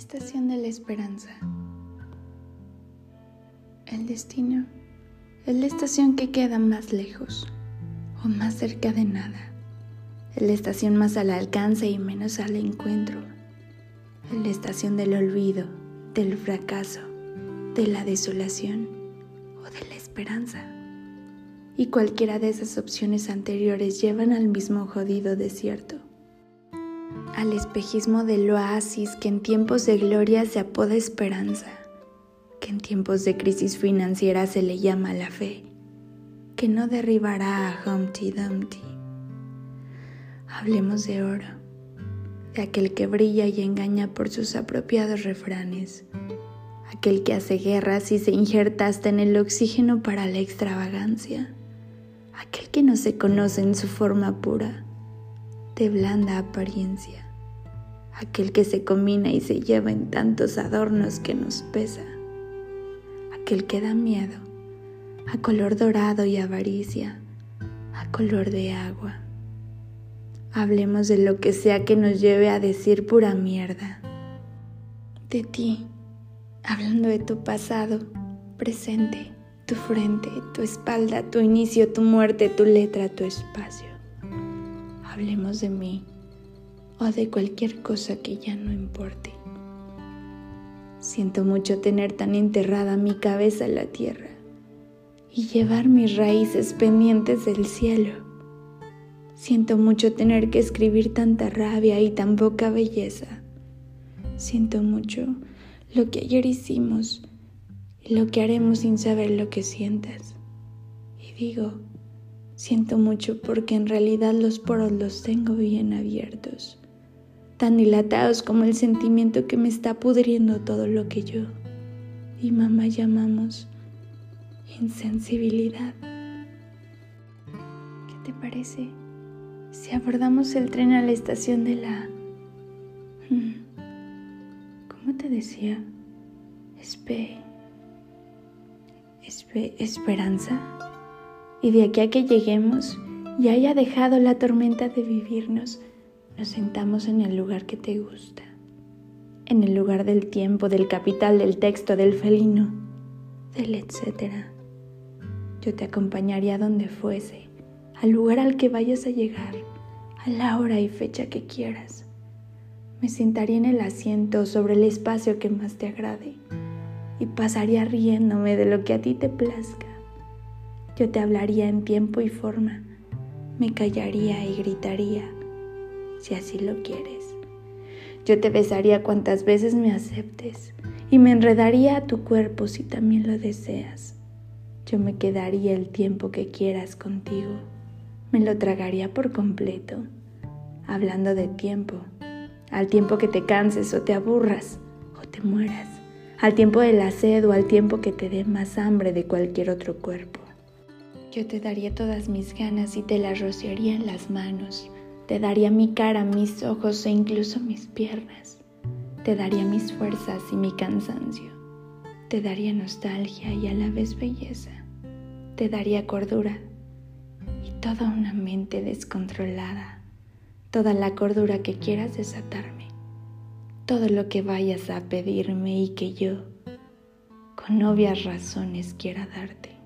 estación de la esperanza. El destino es la estación que queda más lejos o más cerca de nada. Es la estación más al alcance y menos al encuentro. Es la estación del olvido, del fracaso, de la desolación o de la esperanza. Y cualquiera de esas opciones anteriores llevan al mismo jodido desierto al espejismo del oasis que en tiempos de gloria se apoda esperanza, que en tiempos de crisis financiera se le llama la fe, que no derribará a Humpty Dumpty. Hablemos de oro, de aquel que brilla y engaña por sus apropiados refranes, aquel que hace guerras y se injerta hasta en el oxígeno para la extravagancia, aquel que no se conoce en su forma pura de blanda apariencia, aquel que se combina y se lleva en tantos adornos que nos pesa, aquel que da miedo, a color dorado y avaricia, a color de agua. Hablemos de lo que sea que nos lleve a decir pura mierda. De ti, hablando de tu pasado, presente, tu frente, tu espalda, tu inicio, tu muerte, tu letra, tu espacio hablemos de mí o de cualquier cosa que ya no importe. Siento mucho tener tan enterrada mi cabeza en la tierra y llevar mis raíces pendientes del cielo. Siento mucho tener que escribir tanta rabia y tan poca belleza. Siento mucho lo que ayer hicimos y lo que haremos sin saber lo que sientas. Y digo, Siento mucho porque en realidad los poros los tengo bien abiertos, tan dilatados como el sentimiento que me está pudriendo todo lo que yo y mamá llamamos insensibilidad. ¿Qué te parece si abordamos el tren a la estación de la... Hmm, ¿Cómo te decía? Espe... Espe... Esperanza y de aquí a que lleguemos y haya dejado la tormenta de vivirnos, nos sentamos en el lugar que te gusta, en el lugar del tiempo, del capital, del texto, del felino, del etcétera. Yo te acompañaría donde fuese, al lugar al que vayas a llegar, a la hora y fecha que quieras. Me sentaría en el asiento sobre el espacio que más te agrade y pasaría riéndome de lo que a ti te plazca yo te hablaría en tiempo y forma, me callaría y gritaría, si así lo quieres. Yo te besaría cuantas veces me aceptes y me enredaría a tu cuerpo si también lo deseas. Yo me quedaría el tiempo que quieras contigo, me lo tragaría por completo, hablando de tiempo, al tiempo que te canses o te aburras o te mueras, al tiempo de la sed o al tiempo que te dé más hambre de cualquier otro cuerpo. Yo te daría todas mis ganas y te las rociaría en las manos. Te daría mi cara, mis ojos e incluso mis piernas. Te daría mis fuerzas y mi cansancio. Te daría nostalgia y a la vez belleza. Te daría cordura y toda una mente descontrolada. Toda la cordura que quieras desatarme. Todo lo que vayas a pedirme y que yo, con obvias razones, quiera darte